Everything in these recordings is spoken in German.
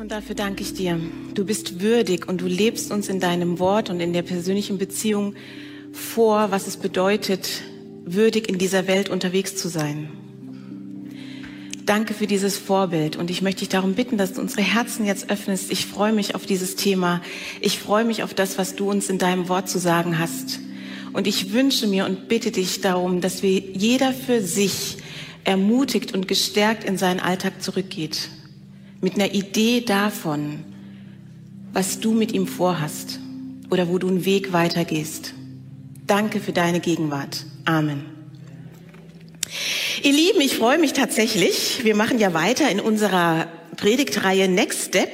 Und dafür danke ich dir. Du bist würdig und du lebst uns in deinem Wort und in der persönlichen Beziehung vor, was es bedeutet, würdig in dieser Welt unterwegs zu sein. Danke für dieses Vorbild und ich möchte dich darum bitten, dass du unsere Herzen jetzt öffnest. Ich freue mich auf dieses Thema. Ich freue mich auf das, was du uns in deinem Wort zu sagen hast. Und ich wünsche mir und bitte dich darum, dass wir jeder für sich ermutigt und gestärkt in seinen Alltag zurückgeht mit einer Idee davon, was du mit ihm vorhast oder wo du einen Weg weitergehst. Danke für deine Gegenwart. Amen. Ihr Lieben, ich freue mich tatsächlich. Wir machen ja weiter in unserer Predigtreihe Next Step.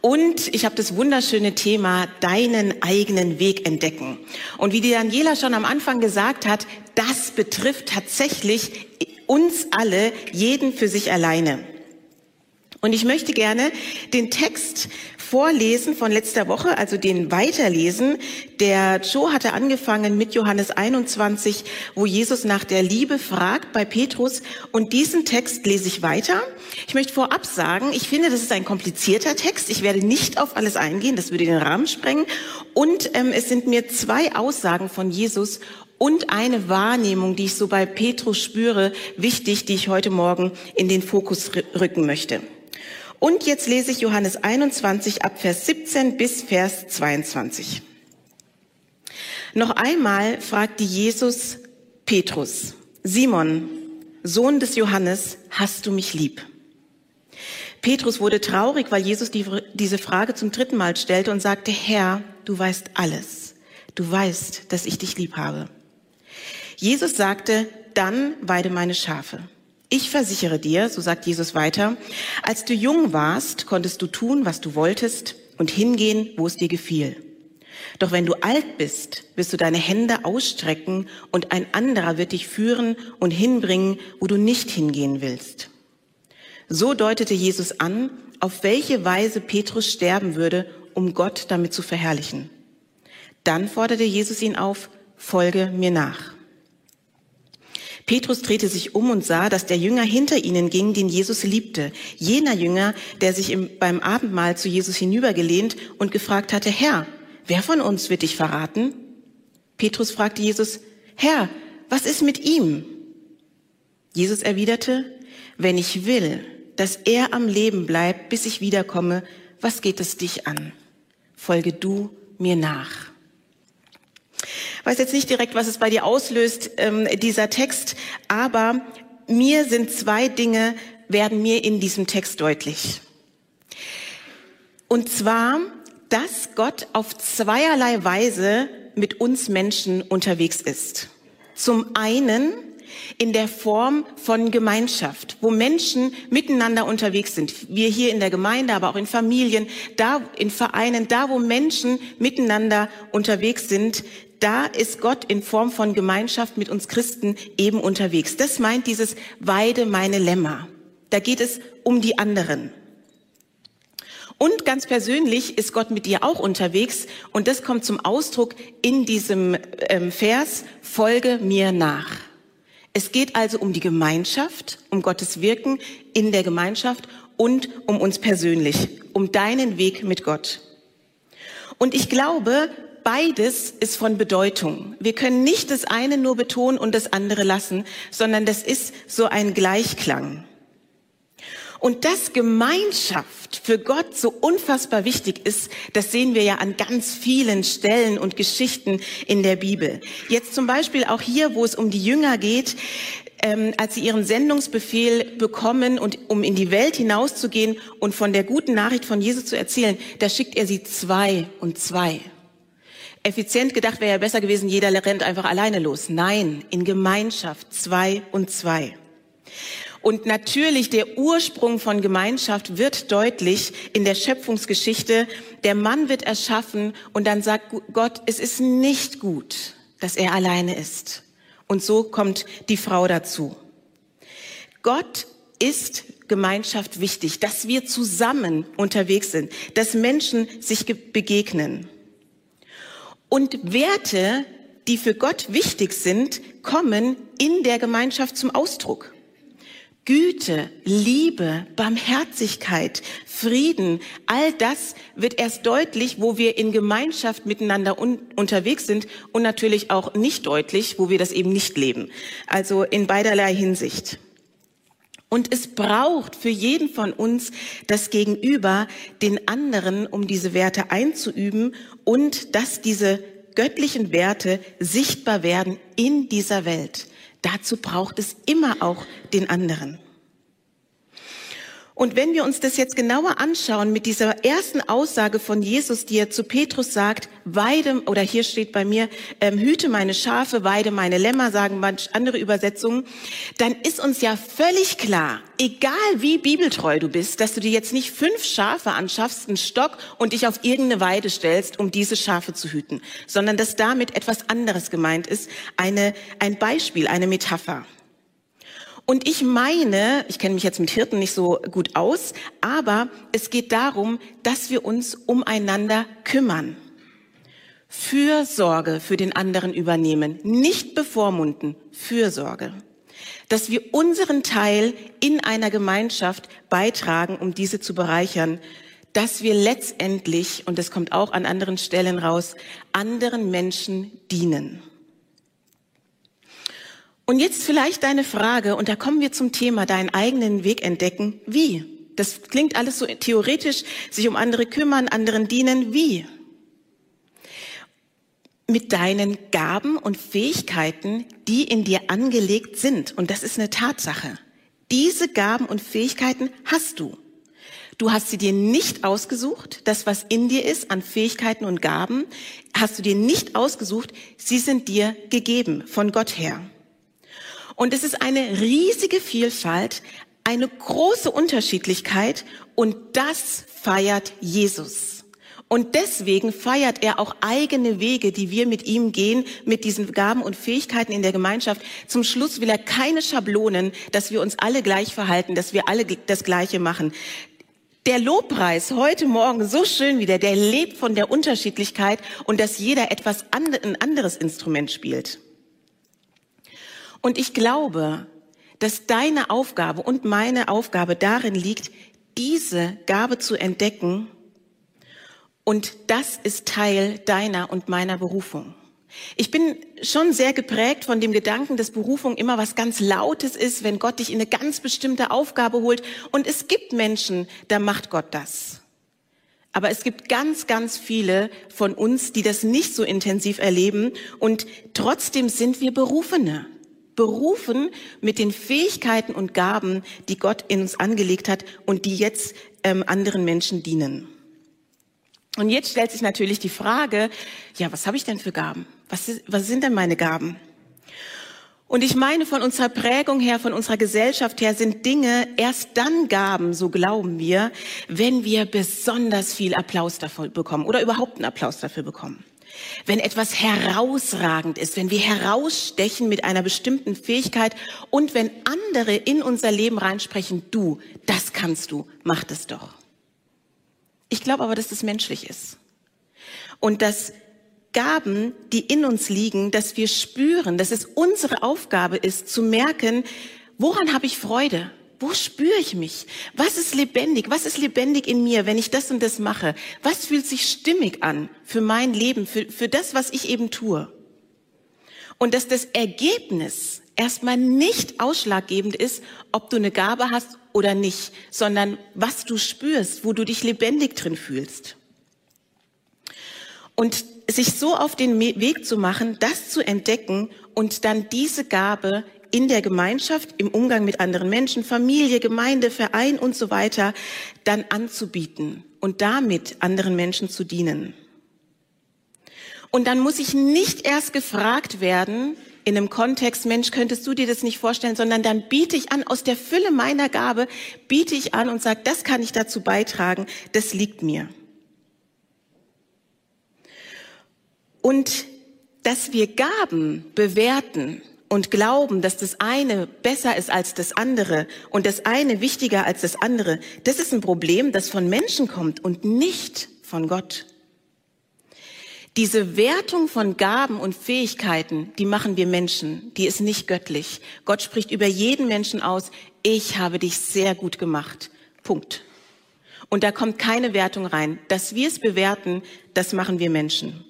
Und ich habe das wunderschöne Thema deinen eigenen Weg entdecken. Und wie die Daniela schon am Anfang gesagt hat, das betrifft tatsächlich uns alle, jeden für sich alleine. Und ich möchte gerne den Text vorlesen von letzter Woche, also den weiterlesen. Der Joe hatte angefangen mit Johannes 21, wo Jesus nach der Liebe fragt bei Petrus. Und diesen Text lese ich weiter. Ich möchte vorab sagen, ich finde, das ist ein komplizierter Text. Ich werde nicht auf alles eingehen, das würde den Rahmen sprengen. Und ähm, es sind mir zwei Aussagen von Jesus und eine Wahrnehmung, die ich so bei Petrus spüre, wichtig, die ich heute Morgen in den Fokus rücken möchte. Und jetzt lese ich Johannes 21 ab Vers 17 bis Vers 22. Noch einmal fragte Jesus Petrus, Simon, Sohn des Johannes, hast du mich lieb? Petrus wurde traurig, weil Jesus die, diese Frage zum dritten Mal stellte und sagte, Herr, du weißt alles. Du weißt, dass ich dich lieb habe. Jesus sagte, dann weide meine Schafe. Ich versichere dir, so sagt Jesus weiter, als du jung warst, konntest du tun, was du wolltest und hingehen, wo es dir gefiel. Doch wenn du alt bist, wirst du deine Hände ausstrecken und ein anderer wird dich führen und hinbringen, wo du nicht hingehen willst. So deutete Jesus an, auf welche Weise Petrus sterben würde, um Gott damit zu verherrlichen. Dann forderte Jesus ihn auf, folge mir nach. Petrus drehte sich um und sah, dass der Jünger hinter ihnen ging, den Jesus liebte. Jener Jünger, der sich im, beim Abendmahl zu Jesus hinübergelehnt und gefragt hatte, Herr, wer von uns wird dich verraten? Petrus fragte Jesus, Herr, was ist mit ihm? Jesus erwiderte, wenn ich will, dass er am Leben bleibt, bis ich wiederkomme, was geht es dich an? Folge du mir nach weiß jetzt nicht direkt, was es bei dir auslöst, ähm, dieser Text, aber mir sind zwei Dinge, werden mir in diesem Text deutlich. Und zwar, dass Gott auf zweierlei Weise mit uns Menschen unterwegs ist. Zum einen in der Form von Gemeinschaft, wo Menschen miteinander unterwegs sind. Wir hier in der Gemeinde, aber auch in Familien, da in Vereinen, da wo Menschen miteinander unterwegs sind, da ist Gott in Form von Gemeinschaft mit uns Christen eben unterwegs. Das meint dieses Weide meine Lämmer. Da geht es um die anderen. Und ganz persönlich ist Gott mit dir auch unterwegs und das kommt zum Ausdruck in diesem ähm, Vers, folge mir nach. Es geht also um die Gemeinschaft, um Gottes Wirken in der Gemeinschaft und um uns persönlich, um deinen Weg mit Gott. Und ich glaube, beides ist von Bedeutung. Wir können nicht das eine nur betonen und das andere lassen, sondern das ist so ein Gleichklang. Und dass Gemeinschaft für Gott so unfassbar wichtig ist, das sehen wir ja an ganz vielen Stellen und Geschichten in der Bibel. Jetzt zum Beispiel auch hier, wo es um die Jünger geht, ähm, als sie ihren Sendungsbefehl bekommen und um in die Welt hinauszugehen und von der guten Nachricht von Jesus zu erzählen, da schickt er sie zwei und zwei effizient gedacht wäre ja besser gewesen, jeder rennt einfach alleine los. Nein, in Gemeinschaft, zwei und zwei. Und natürlich der Ursprung von Gemeinschaft wird deutlich in der Schöpfungsgeschichte. Der Mann wird erschaffen und dann sagt Gott, es ist nicht gut, dass er alleine ist. Und so kommt die Frau dazu. Gott ist Gemeinschaft wichtig, dass wir zusammen unterwegs sind, dass Menschen sich begegnen. Und Werte, die für Gott wichtig sind, kommen in der Gemeinschaft zum Ausdruck. Güte, Liebe, Barmherzigkeit, Frieden, all das wird erst deutlich, wo wir in Gemeinschaft miteinander un unterwegs sind und natürlich auch nicht deutlich, wo wir das eben nicht leben. Also in beiderlei Hinsicht. Und es braucht für jeden von uns das Gegenüber, den anderen, um diese Werte einzuüben und dass diese göttlichen Werte sichtbar werden in dieser Welt. Dazu braucht es immer auch den anderen. Und wenn wir uns das jetzt genauer anschauen mit dieser ersten Aussage von Jesus, die er zu Petrus sagt, weide, oder hier steht bei mir, ähm, hüte meine Schafe, weide meine Lämmer, sagen manch andere Übersetzungen, dann ist uns ja völlig klar, egal wie bibeltreu du bist, dass du dir jetzt nicht fünf Schafe anschaffst, einen Stock und dich auf irgendeine Weide stellst, um diese Schafe zu hüten, sondern dass damit etwas anderes gemeint ist, eine, ein Beispiel, eine Metapher. Und ich meine, ich kenne mich jetzt mit Hirten nicht so gut aus, aber es geht darum, dass wir uns umeinander kümmern. Fürsorge für den anderen übernehmen, nicht bevormunden, Fürsorge. Dass wir unseren Teil in einer Gemeinschaft beitragen, um diese zu bereichern, dass wir letztendlich, und das kommt auch an anderen Stellen raus, anderen Menschen dienen. Und jetzt vielleicht deine Frage, und da kommen wir zum Thema, deinen eigenen Weg entdecken. Wie? Das klingt alles so theoretisch, sich um andere kümmern, anderen dienen. Wie? Mit deinen Gaben und Fähigkeiten, die in dir angelegt sind. Und das ist eine Tatsache. Diese Gaben und Fähigkeiten hast du. Du hast sie dir nicht ausgesucht. Das, was in dir ist an Fähigkeiten und Gaben, hast du dir nicht ausgesucht. Sie sind dir gegeben von Gott her. Und es ist eine riesige Vielfalt, eine große Unterschiedlichkeit und das feiert Jesus. Und deswegen feiert er auch eigene Wege, die wir mit ihm gehen, mit diesen Gaben und Fähigkeiten in der Gemeinschaft. Zum Schluss will er keine Schablonen, dass wir uns alle gleich verhalten, dass wir alle das Gleiche machen. Der Lobpreis heute Morgen so schön wieder, der lebt von der Unterschiedlichkeit und dass jeder etwas ein anderes Instrument spielt. Und ich glaube, dass deine Aufgabe und meine Aufgabe darin liegt, diese Gabe zu entdecken. Und das ist Teil deiner und meiner Berufung. Ich bin schon sehr geprägt von dem Gedanken, dass Berufung immer was ganz Lautes ist, wenn Gott dich in eine ganz bestimmte Aufgabe holt. Und es gibt Menschen, da macht Gott das. Aber es gibt ganz, ganz viele von uns, die das nicht so intensiv erleben. Und trotzdem sind wir Berufene berufen mit den Fähigkeiten und Gaben, die Gott in uns angelegt hat und die jetzt ähm, anderen Menschen dienen. Und jetzt stellt sich natürlich die Frage, ja, was habe ich denn für Gaben? Was, was sind denn meine Gaben? Und ich meine, von unserer Prägung her, von unserer Gesellschaft her sind Dinge erst dann Gaben, so glauben wir, wenn wir besonders viel Applaus dafür bekommen oder überhaupt einen Applaus dafür bekommen wenn etwas herausragend ist, wenn wir herausstechen mit einer bestimmten Fähigkeit und wenn andere in unser Leben reinsprechen, du, das kannst du, mach das doch. Ich glaube aber, dass das menschlich ist. Und dass Gaben, die in uns liegen, dass wir spüren, dass es unsere Aufgabe ist, zu merken, woran habe ich Freude? Wo spüre ich mich? Was ist lebendig? Was ist lebendig in mir, wenn ich das und das mache? Was fühlt sich stimmig an für mein Leben, für, für das, was ich eben tue? Und dass das Ergebnis erstmal nicht ausschlaggebend ist, ob du eine Gabe hast oder nicht, sondern was du spürst, wo du dich lebendig drin fühlst. Und sich so auf den Weg zu machen, das zu entdecken und dann diese Gabe in der Gemeinschaft, im Umgang mit anderen Menschen, Familie, Gemeinde, Verein und so weiter, dann anzubieten und damit anderen Menschen zu dienen. Und dann muss ich nicht erst gefragt werden, in einem Kontext, Mensch, könntest du dir das nicht vorstellen, sondern dann biete ich an, aus der Fülle meiner Gabe, biete ich an und sage, das kann ich dazu beitragen, das liegt mir. Und dass wir Gaben bewerten, und glauben, dass das eine besser ist als das andere und das eine wichtiger als das andere, das ist ein Problem, das von Menschen kommt und nicht von Gott. Diese Wertung von Gaben und Fähigkeiten, die machen wir Menschen, die ist nicht göttlich. Gott spricht über jeden Menschen aus, ich habe dich sehr gut gemacht. Punkt. Und da kommt keine Wertung rein. Dass wir es bewerten, das machen wir Menschen.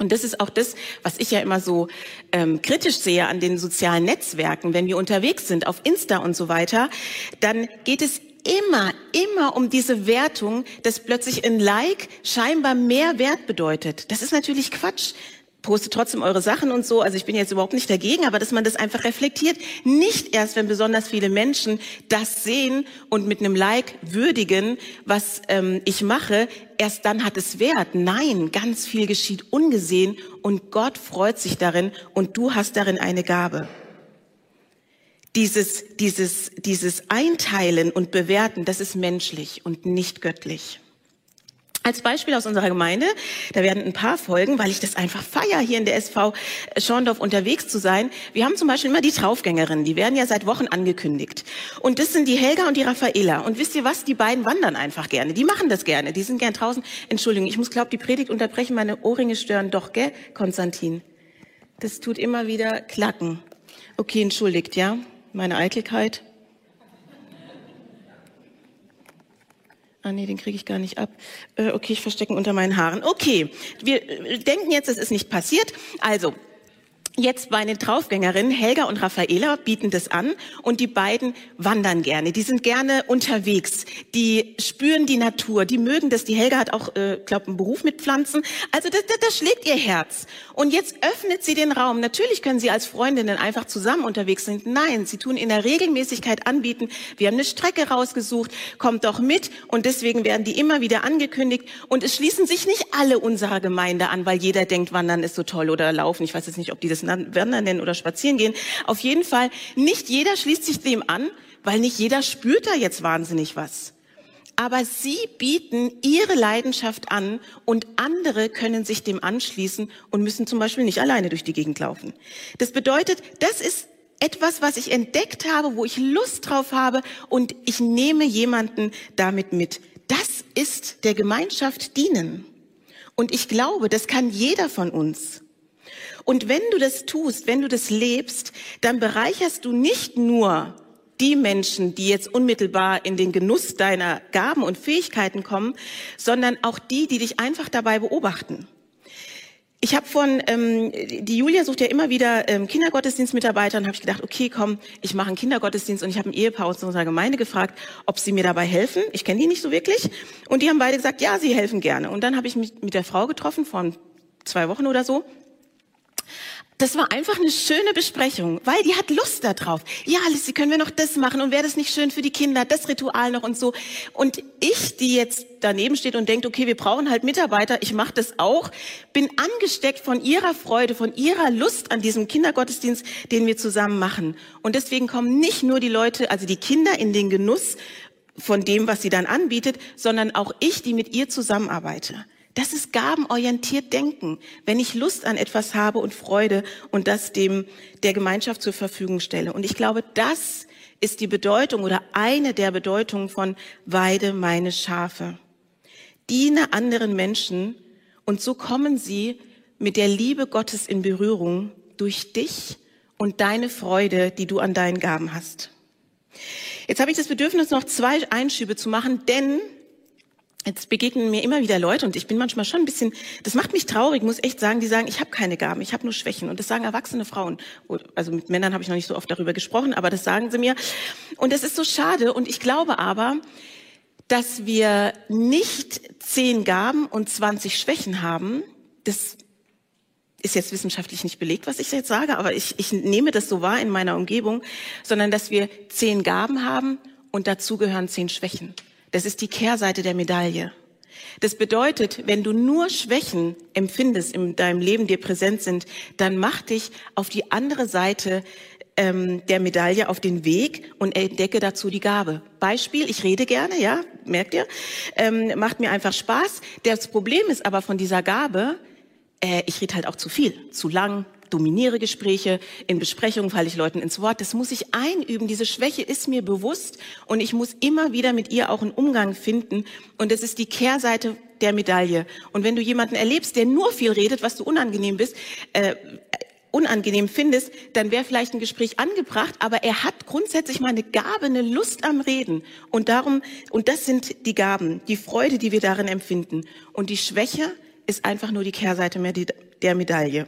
Und das ist auch das, was ich ja immer so ähm, kritisch sehe an den sozialen Netzwerken. Wenn wir unterwegs sind auf Insta und so weiter, dann geht es immer, immer um diese Wertung, dass plötzlich ein Like scheinbar mehr Wert bedeutet. Das ist natürlich Quatsch postet trotzdem eure Sachen und so. Also ich bin jetzt überhaupt nicht dagegen, aber dass man das einfach reflektiert. Nicht erst, wenn besonders viele Menschen das sehen und mit einem Like würdigen, was ähm, ich mache, erst dann hat es Wert. Nein, ganz viel geschieht ungesehen und Gott freut sich darin und du hast darin eine Gabe. Dieses, dieses, dieses Einteilen und Bewerten, das ist menschlich und nicht göttlich. Als Beispiel aus unserer Gemeinde, da werden ein paar Folgen, weil ich das einfach feier, hier in der SV Schorndorf unterwegs zu sein. Wir haben zum Beispiel immer die Traufgängerinnen, die werden ja seit Wochen angekündigt. Und das sind die Helga und die Raffaela. Und wisst ihr was, die beiden wandern einfach gerne. Die machen das gerne, die sind gern draußen. Entschuldigung, ich muss, glaube die Predigt unterbrechen, meine Ohrringe stören doch, gell, Konstantin? Das tut immer wieder klacken. Okay, entschuldigt, ja, meine Eitelkeit. Ah nee, den kriege ich gar nicht ab. Äh, okay, ich verstecke unter meinen Haaren. Okay, wir äh, denken jetzt, es ist nicht passiert. Also, Jetzt bei den Draufgängerinnen, Helga und Raffaela bieten das an und die beiden wandern gerne. Die sind gerne unterwegs. Die spüren die Natur. Die mögen das. Die Helga hat auch, äh, glaube einen Beruf mit Pflanzen. Also das, das, das schlägt ihr Herz. Und jetzt öffnet sie den Raum. Natürlich können sie als Freundinnen einfach zusammen unterwegs sind. Nein, sie tun in der Regelmäßigkeit anbieten. Wir haben eine Strecke rausgesucht. Kommt doch mit. Und deswegen werden die immer wieder angekündigt. Und es schließen sich nicht alle unserer Gemeinde an, weil jeder denkt, Wandern ist so toll oder Laufen. Ich weiß jetzt nicht, ob die das Wandern nennen oder spazieren gehen. Auf jeden Fall, nicht jeder schließt sich dem an, weil nicht jeder spürt da jetzt wahnsinnig was. Aber sie bieten ihre Leidenschaft an und andere können sich dem anschließen und müssen zum Beispiel nicht alleine durch die Gegend laufen. Das bedeutet, das ist etwas, was ich entdeckt habe, wo ich Lust drauf habe und ich nehme jemanden damit mit. Das ist der Gemeinschaft dienen. Und ich glaube, das kann jeder von uns. Und wenn du das tust, wenn du das lebst, dann bereicherst du nicht nur die Menschen, die jetzt unmittelbar in den Genuss deiner Gaben und Fähigkeiten kommen, sondern auch die, die dich einfach dabei beobachten. Ich habe von, ähm, die Julia sucht ja immer wieder ähm, Kindergottesdienstmitarbeiter und habe ich gedacht, okay, komm, ich mache einen Kindergottesdienst und ich habe ein Ehepaar aus unserer Gemeinde gefragt, ob sie mir dabei helfen. Ich kenne die nicht so wirklich. Und die haben beide gesagt, ja, sie helfen gerne. Und dann habe ich mich mit der Frau getroffen, vor zwei Wochen oder so das war einfach eine schöne Besprechung, weil die hat Lust darauf. Ja, Alice, können wir noch das machen und wäre das nicht schön für die Kinder, das Ritual noch und so. Und ich, die jetzt daneben steht und denkt, okay, wir brauchen halt Mitarbeiter, ich mache das auch, bin angesteckt von ihrer Freude, von ihrer Lust an diesem Kindergottesdienst, den wir zusammen machen. Und deswegen kommen nicht nur die Leute, also die Kinder in den Genuss von dem, was sie dann anbietet, sondern auch ich, die mit ihr zusammenarbeite. Das ist gabenorientiert Denken, wenn ich Lust an etwas habe und Freude und das dem der Gemeinschaft zur Verfügung stelle. Und ich glaube, das ist die Bedeutung oder eine der Bedeutungen von Weide meine Schafe. Diene anderen Menschen und so kommen sie mit der Liebe Gottes in Berührung durch dich und deine Freude, die du an deinen Gaben hast. Jetzt habe ich das Bedürfnis, noch zwei Einschübe zu machen, denn Jetzt begegnen mir immer wieder Leute und ich bin manchmal schon ein bisschen, das macht mich traurig, muss echt sagen, die sagen, ich habe keine Gaben, ich habe nur Schwächen. Und das sagen erwachsene Frauen. Also mit Männern habe ich noch nicht so oft darüber gesprochen, aber das sagen sie mir. Und das ist so schade. Und ich glaube aber, dass wir nicht zehn Gaben und 20 Schwächen haben. Das ist jetzt wissenschaftlich nicht belegt, was ich jetzt sage, aber ich, ich nehme das so wahr in meiner Umgebung, sondern dass wir zehn Gaben haben und dazu gehören zehn Schwächen. Das ist die Kehrseite der Medaille. Das bedeutet, wenn du nur Schwächen empfindest in deinem Leben, dir präsent sind, dann mach dich auf die andere Seite ähm, der Medaille auf den Weg und entdecke dazu die Gabe. Beispiel, ich rede gerne, ja, merkt ihr, ähm, macht mir einfach Spaß. Das Problem ist aber von dieser Gabe, äh, ich rede halt auch zu viel, zu lang, dominiere Gespräche, in Besprechungen falle ich Leuten ins Wort. Das muss ich einüben. Diese Schwäche ist mir bewusst und ich muss immer wieder mit ihr auch einen Umgang finden. Und das ist die Kehrseite der Medaille. Und wenn du jemanden erlebst, der nur viel redet, was du unangenehm bist, äh, unangenehm findest, dann wäre vielleicht ein Gespräch angebracht, aber er hat grundsätzlich mal eine Gabe, eine Lust am Reden. Und darum, und das sind die Gaben, die Freude, die wir darin empfinden. Und die Schwäche ist einfach nur die Kehrseite der Medaille.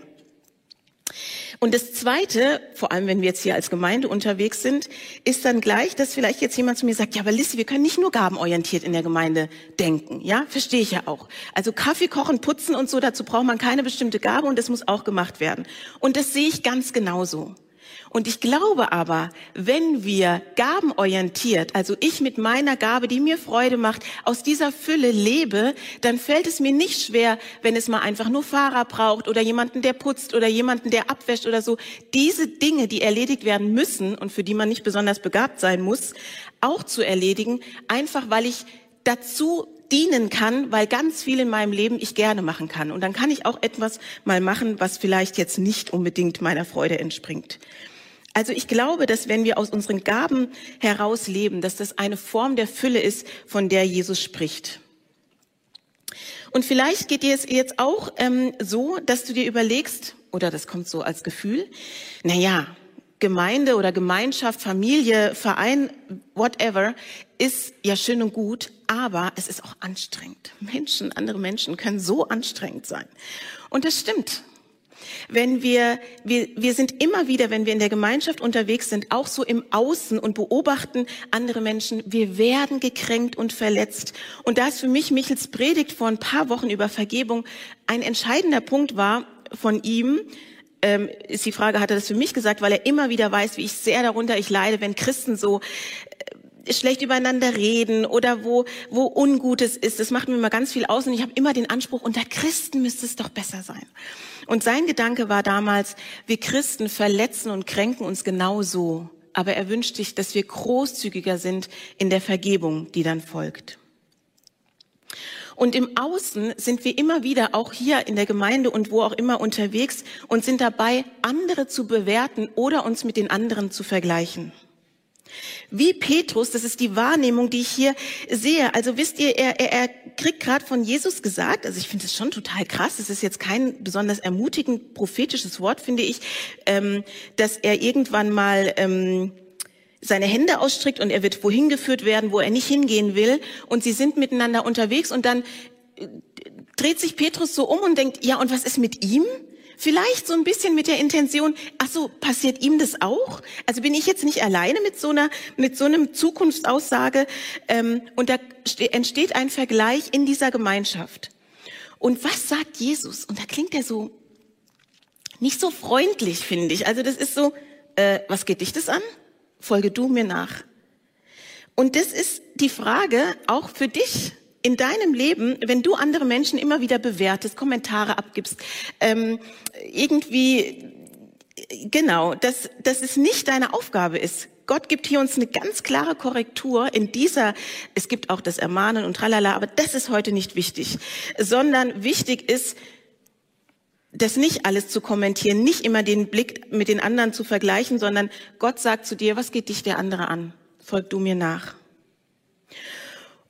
Und das Zweite, vor allem wenn wir jetzt hier als Gemeinde unterwegs sind, ist dann gleich, dass vielleicht jetzt jemand zu mir sagt, ja, aber Lissy, wir können nicht nur gabenorientiert in der Gemeinde denken. Ja, verstehe ich ja auch. Also Kaffee kochen, putzen und so, dazu braucht man keine bestimmte Gabe und das muss auch gemacht werden. Und das sehe ich ganz genauso. Und ich glaube aber, wenn wir gabenorientiert, also ich mit meiner Gabe, die mir Freude macht, aus dieser Fülle lebe, dann fällt es mir nicht schwer, wenn es mal einfach nur Fahrer braucht oder jemanden, der putzt oder jemanden, der abwäscht oder so. Diese Dinge, die erledigt werden müssen und für die man nicht besonders begabt sein muss, auch zu erledigen, einfach weil ich dazu dienen kann, weil ganz viel in meinem Leben ich gerne machen kann. Und dann kann ich auch etwas mal machen, was vielleicht jetzt nicht unbedingt meiner Freude entspringt. Also ich glaube, dass wenn wir aus unseren Gaben heraus leben, dass das eine Form der Fülle ist, von der Jesus spricht. Und vielleicht geht dir es jetzt auch ähm, so, dass du dir überlegst, oder das kommt so als Gefühl, na ja, Gemeinde oder Gemeinschaft, Familie, Verein, whatever, ist ja schön und gut, aber es ist auch anstrengend. Menschen, andere Menschen können so anstrengend sein. Und das stimmt wenn wir, wir, wir sind immer wieder, wenn wir in der Gemeinschaft unterwegs sind, auch so im Außen und beobachten andere Menschen, wir werden gekränkt und verletzt. Und da ist für mich Michels Predigt vor ein paar Wochen über Vergebung ein entscheidender Punkt war von ihm, ähm, ist die Frage, hat er das für mich gesagt, weil er immer wieder weiß, wie ich sehr darunter ich leide, wenn Christen so äh, schlecht übereinander reden oder wo, wo Ungutes ist. Das macht mir immer ganz viel aus und ich habe immer den Anspruch, unter Christen müsste es doch besser sein. Und sein Gedanke war damals, wir Christen verletzen und kränken uns genauso. Aber er wünscht sich, dass wir großzügiger sind in der Vergebung, die dann folgt. Und im Außen sind wir immer wieder auch hier in der Gemeinde und wo auch immer unterwegs und sind dabei, andere zu bewerten oder uns mit den anderen zu vergleichen. Wie Petrus, das ist die Wahrnehmung, die ich hier sehe. Also wisst ihr, er, er, er kriegt gerade von Jesus gesagt, also ich finde es schon total krass, es ist jetzt kein besonders ermutigend prophetisches Wort, finde ich, ähm, dass er irgendwann mal ähm, seine Hände ausstreckt und er wird wohin geführt werden, wo er nicht hingehen will und sie sind miteinander unterwegs und dann äh, dreht sich Petrus so um und denkt, ja, und was ist mit ihm? Vielleicht so ein bisschen mit der Intention, ach so, passiert ihm das auch? Also bin ich jetzt nicht alleine mit so einer, mit so einem Zukunftsaussage? Ähm, und da entsteht ein Vergleich in dieser Gemeinschaft. Und was sagt Jesus? Und da klingt er so nicht so freundlich, finde ich. Also das ist so, äh, was geht dich das an? Folge du mir nach. Und das ist die Frage auch für dich in deinem Leben, wenn du andere Menschen immer wieder bewertest, Kommentare abgibst, ähm, irgendwie, genau, dass, dass es nicht deine Aufgabe ist. Gott gibt hier uns eine ganz klare Korrektur in dieser, es gibt auch das Ermahnen und tralala, aber das ist heute nicht wichtig, sondern wichtig ist, das nicht alles zu kommentieren, nicht immer den Blick mit den anderen zu vergleichen, sondern Gott sagt zu dir, was geht dich der andere an? Folg du mir nach.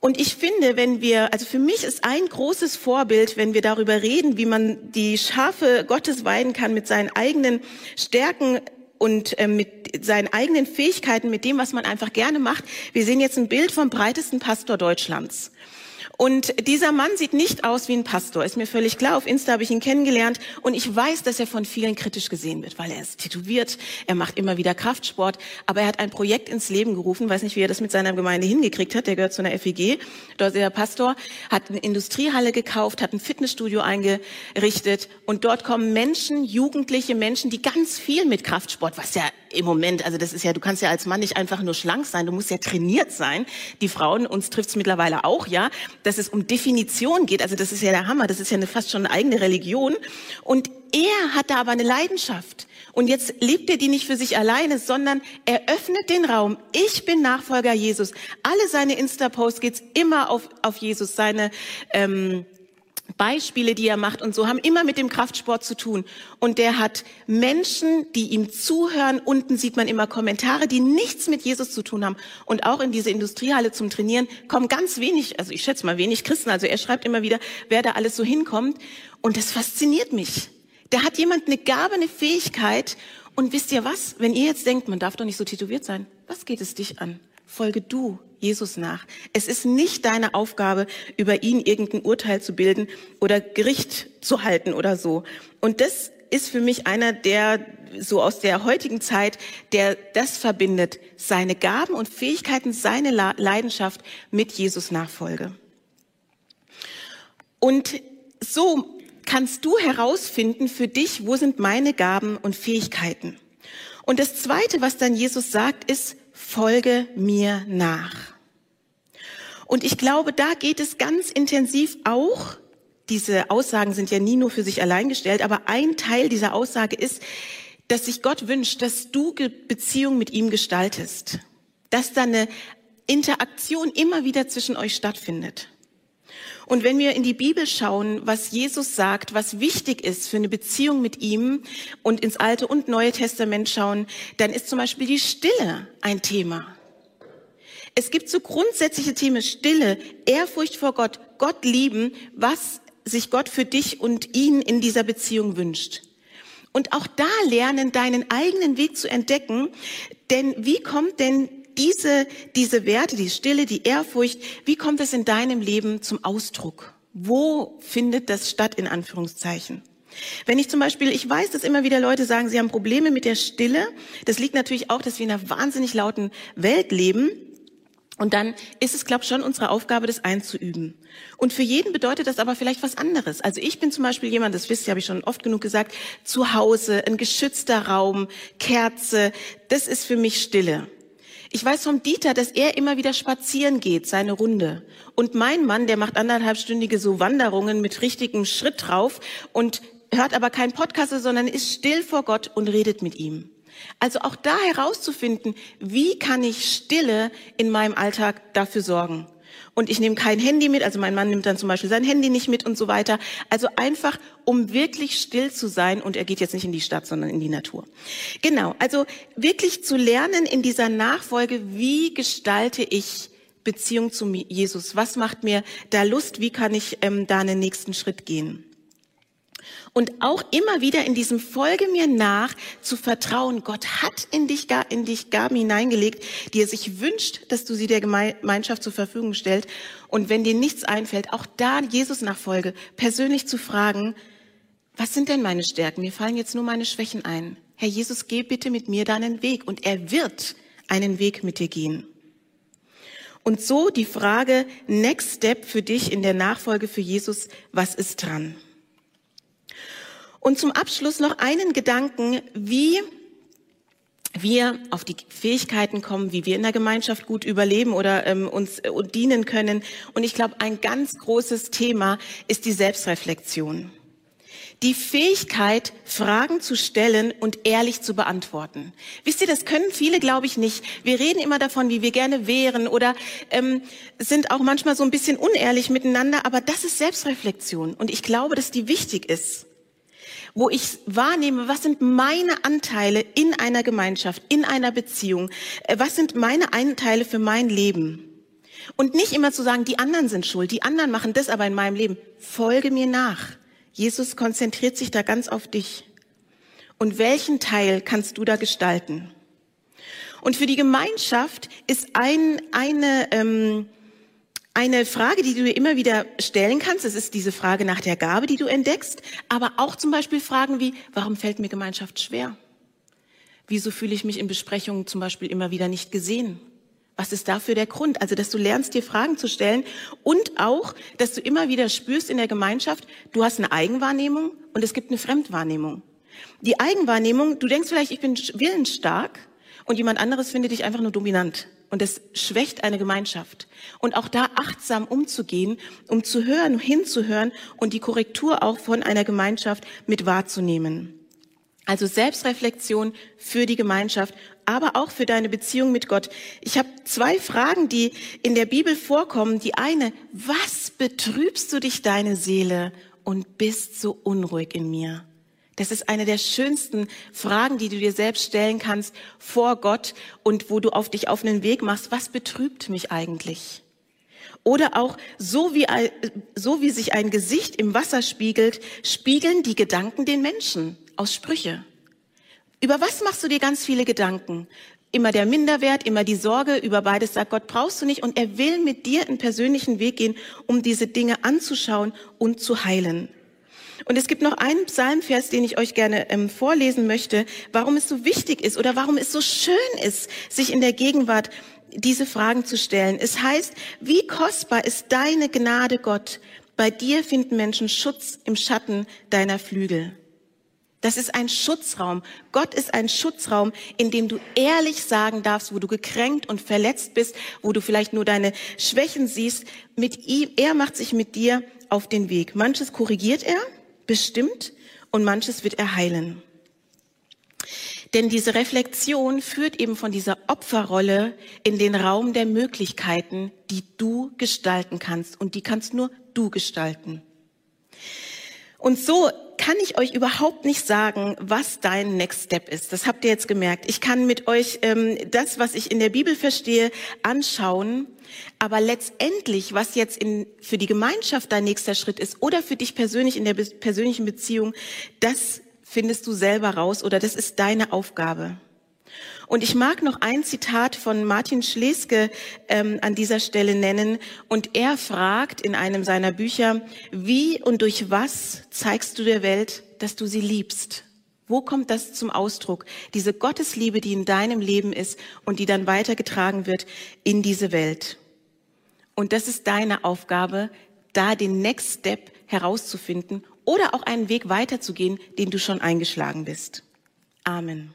Und ich finde, wenn wir, also für mich ist ein großes Vorbild, wenn wir darüber reden, wie man die Schafe Gottes weiden kann mit seinen eigenen Stärken und äh, mit seinen eigenen Fähigkeiten, mit dem, was man einfach gerne macht. Wir sehen jetzt ein Bild vom breitesten Pastor Deutschlands. Und dieser Mann sieht nicht aus wie ein Pastor, ist mir völlig klar. Auf Insta habe ich ihn kennengelernt und ich weiß, dass er von vielen kritisch gesehen wird, weil er ist tätowiert, er macht immer wieder Kraftsport, aber er hat ein Projekt ins Leben gerufen, weiß nicht, wie er das mit seiner Gemeinde hingekriegt hat, der gehört zu einer FEG, dort ist er Pastor, hat eine Industriehalle gekauft, hat ein Fitnessstudio eingerichtet und dort kommen Menschen, jugendliche Menschen, die ganz viel mit Kraftsport, was ja im Moment, also das ist ja, du kannst ja als Mann nicht einfach nur schlank sein, du musst ja trainiert sein. Die Frauen, uns trifft's mittlerweile auch, ja, dass es um Definition geht. Also das ist ja der Hammer, das ist ja eine, fast schon eine eigene Religion. Und er hat da aber eine Leidenschaft. Und jetzt lebt er die nicht für sich alleine, sondern er öffnet den Raum. Ich bin Nachfolger Jesus. Alle seine Insta-Posts geht's immer auf, auf Jesus, seine ähm, Beispiele, die er macht und so, haben immer mit dem Kraftsport zu tun. Und der hat Menschen, die ihm zuhören. Unten sieht man immer Kommentare, die nichts mit Jesus zu tun haben. Und auch in diese Industriehalle zum Trainieren kommen ganz wenig, also ich schätze mal wenig Christen. Also er schreibt immer wieder, wer da alles so hinkommt. Und das fasziniert mich. Da hat jemand eine Gabe, eine Fähigkeit. Und wisst ihr was? Wenn ihr jetzt denkt, man darf doch nicht so tätowiert sein, was geht es dich an? Folge du Jesus nach. Es ist nicht deine Aufgabe, über ihn irgendein Urteil zu bilden oder Gericht zu halten oder so. Und das ist für mich einer der, so aus der heutigen Zeit, der das verbindet, seine Gaben und Fähigkeiten, seine Leidenschaft mit Jesus Nachfolge. Und so kannst du herausfinden für dich, wo sind meine Gaben und Fähigkeiten. Und das Zweite, was dann Jesus sagt, ist, folge mir nach. Und ich glaube, da geht es ganz intensiv auch, diese Aussagen sind ja nie nur für sich allein gestellt, aber ein Teil dieser Aussage ist, dass sich Gott wünscht, dass du Beziehung mit ihm gestaltest, dass da eine Interaktion immer wieder zwischen euch stattfindet. Und wenn wir in die Bibel schauen, was Jesus sagt, was wichtig ist für eine Beziehung mit ihm und ins Alte und Neue Testament schauen, dann ist zum Beispiel die Stille ein Thema. Es gibt so grundsätzliche Themen, Stille, Ehrfurcht vor Gott, Gott lieben, was sich Gott für dich und ihn in dieser Beziehung wünscht. Und auch da lernen, deinen eigenen Weg zu entdecken. Denn wie kommt denn diese, diese Werte, die Stille, die Ehrfurcht, wie kommt es in deinem Leben zum Ausdruck? Wo findet das statt, in Anführungszeichen? Wenn ich zum Beispiel, ich weiß, dass immer wieder Leute sagen, sie haben Probleme mit der Stille. Das liegt natürlich auch, dass wir in einer wahnsinnig lauten Welt leben. Und dann ist es, glaube ich, schon unsere Aufgabe, das einzuüben. Und für jeden bedeutet das aber vielleicht was anderes. Also ich bin zum Beispiel jemand, das wisst ihr, habe ich schon oft genug gesagt, zu Hause, ein geschützter Raum, Kerze, das ist für mich Stille. Ich weiß vom Dieter, dass er immer wieder spazieren geht, seine Runde. Und mein Mann, der macht anderthalbstündige so Wanderungen mit richtigem Schritt drauf und hört aber keinen Podcast, sondern ist still vor Gott und redet mit ihm. Also auch da herauszufinden, wie kann ich Stille in meinem Alltag dafür sorgen. Und ich nehme kein Handy mit, also mein Mann nimmt dann zum Beispiel sein Handy nicht mit und so weiter. Also einfach, um wirklich still zu sein und er geht jetzt nicht in die Stadt, sondern in die Natur. Genau, also wirklich zu lernen in dieser Nachfolge, wie gestalte ich Beziehung zu Jesus? Was macht mir da Lust? Wie kann ich ähm, da einen nächsten Schritt gehen? Und auch immer wieder in diesem Folge mir nach zu vertrauen. Gott hat in dich, in dich Gaben hineingelegt, die er sich wünscht, dass du sie der Gemeinschaft zur Verfügung stellst. Und wenn dir nichts einfällt, auch da Jesus nachfolge, persönlich zu fragen, was sind denn meine Stärken? Mir fallen jetzt nur meine Schwächen ein. Herr Jesus, geh bitte mit mir deinen Weg. Und er wird einen Weg mit dir gehen. Und so die Frage, Next Step für dich in der Nachfolge für Jesus, was ist dran? Und zum Abschluss noch einen Gedanken, wie wir auf die Fähigkeiten kommen, wie wir in der Gemeinschaft gut überleben oder ähm, uns äh, dienen können. Und ich glaube, ein ganz großes Thema ist die Selbstreflexion. Die Fähigkeit, Fragen zu stellen und ehrlich zu beantworten. Wisst ihr, das können viele, glaube ich, nicht. Wir reden immer davon, wie wir gerne wären oder ähm, sind auch manchmal so ein bisschen unehrlich miteinander, aber das ist Selbstreflexion. Und ich glaube, dass die wichtig ist wo ich wahrnehme, was sind meine Anteile in einer Gemeinschaft, in einer Beziehung, äh, was sind meine Anteile für mein Leben. Und nicht immer zu sagen, die anderen sind schuld, die anderen machen das aber in meinem Leben. Folge mir nach. Jesus konzentriert sich da ganz auf dich. Und welchen Teil kannst du da gestalten? Und für die Gemeinschaft ist ein, eine, ähm, eine Frage, die du dir immer wieder stellen kannst, das ist diese Frage nach der Gabe, die du entdeckst, aber auch zum Beispiel Fragen wie, warum fällt mir Gemeinschaft schwer? Wieso fühle ich mich in Besprechungen zum Beispiel immer wieder nicht gesehen? Was ist dafür der Grund? Also, dass du lernst, dir Fragen zu stellen und auch, dass du immer wieder spürst in der Gemeinschaft, du hast eine Eigenwahrnehmung und es gibt eine Fremdwahrnehmung. Die Eigenwahrnehmung, du denkst vielleicht, ich bin willensstark und jemand anderes findet dich einfach nur dominant. Und es schwächt eine Gemeinschaft. Und auch da achtsam umzugehen, um zu hören, hinzuhören und die Korrektur auch von einer Gemeinschaft mit wahrzunehmen. Also Selbstreflexion für die Gemeinschaft, aber auch für deine Beziehung mit Gott. Ich habe zwei Fragen, die in der Bibel vorkommen. Die eine, was betrübst du dich deine Seele und bist so unruhig in mir? Das ist eine der schönsten Fragen, die du dir selbst stellen kannst vor Gott und wo du auf dich auf einen Weg machst. Was betrübt mich eigentlich? Oder auch so wie, so wie sich ein Gesicht im Wasser spiegelt, spiegeln die Gedanken den Menschen aus Sprüche. Über was machst du dir ganz viele Gedanken? Immer der Minderwert, immer die Sorge, über beides sagt Gott, brauchst du nicht. Und er will mit dir einen persönlichen Weg gehen, um diese Dinge anzuschauen und zu heilen. Und es gibt noch einen Psalmvers, den ich euch gerne ähm, vorlesen möchte, warum es so wichtig ist oder warum es so schön ist, sich in der Gegenwart diese Fragen zu stellen. Es heißt, wie kostbar ist deine Gnade, Gott? Bei dir finden Menschen Schutz im Schatten deiner Flügel. Das ist ein Schutzraum. Gott ist ein Schutzraum, in dem du ehrlich sagen darfst, wo du gekränkt und verletzt bist, wo du vielleicht nur deine Schwächen siehst. Mit ihm, er macht sich mit dir auf den Weg. Manches korrigiert er, bestimmt, und manches wird er heilen. Denn diese Reflexion führt eben von dieser Opferrolle in den Raum der Möglichkeiten, die du gestalten kannst. Und die kannst nur du gestalten. Und so kann ich euch überhaupt nicht sagen, was dein Next Step ist. Das habt ihr jetzt gemerkt. Ich kann mit euch ähm, das, was ich in der Bibel verstehe, anschauen. Aber letztendlich, was jetzt in, für die Gemeinschaft dein nächster Schritt ist oder für dich persönlich in der persönlichen Beziehung, das findest du selber raus oder das ist deine Aufgabe. Und ich mag noch ein Zitat von Martin Schleske ähm, an dieser Stelle nennen. Und er fragt in einem seiner Bücher, wie und durch was zeigst du der Welt, dass du sie liebst? Wo kommt das zum Ausdruck? Diese Gottesliebe, die in deinem Leben ist und die dann weitergetragen wird in diese Welt. Und das ist deine Aufgabe, da den Next Step herauszufinden oder auch einen Weg weiterzugehen, den du schon eingeschlagen bist. Amen.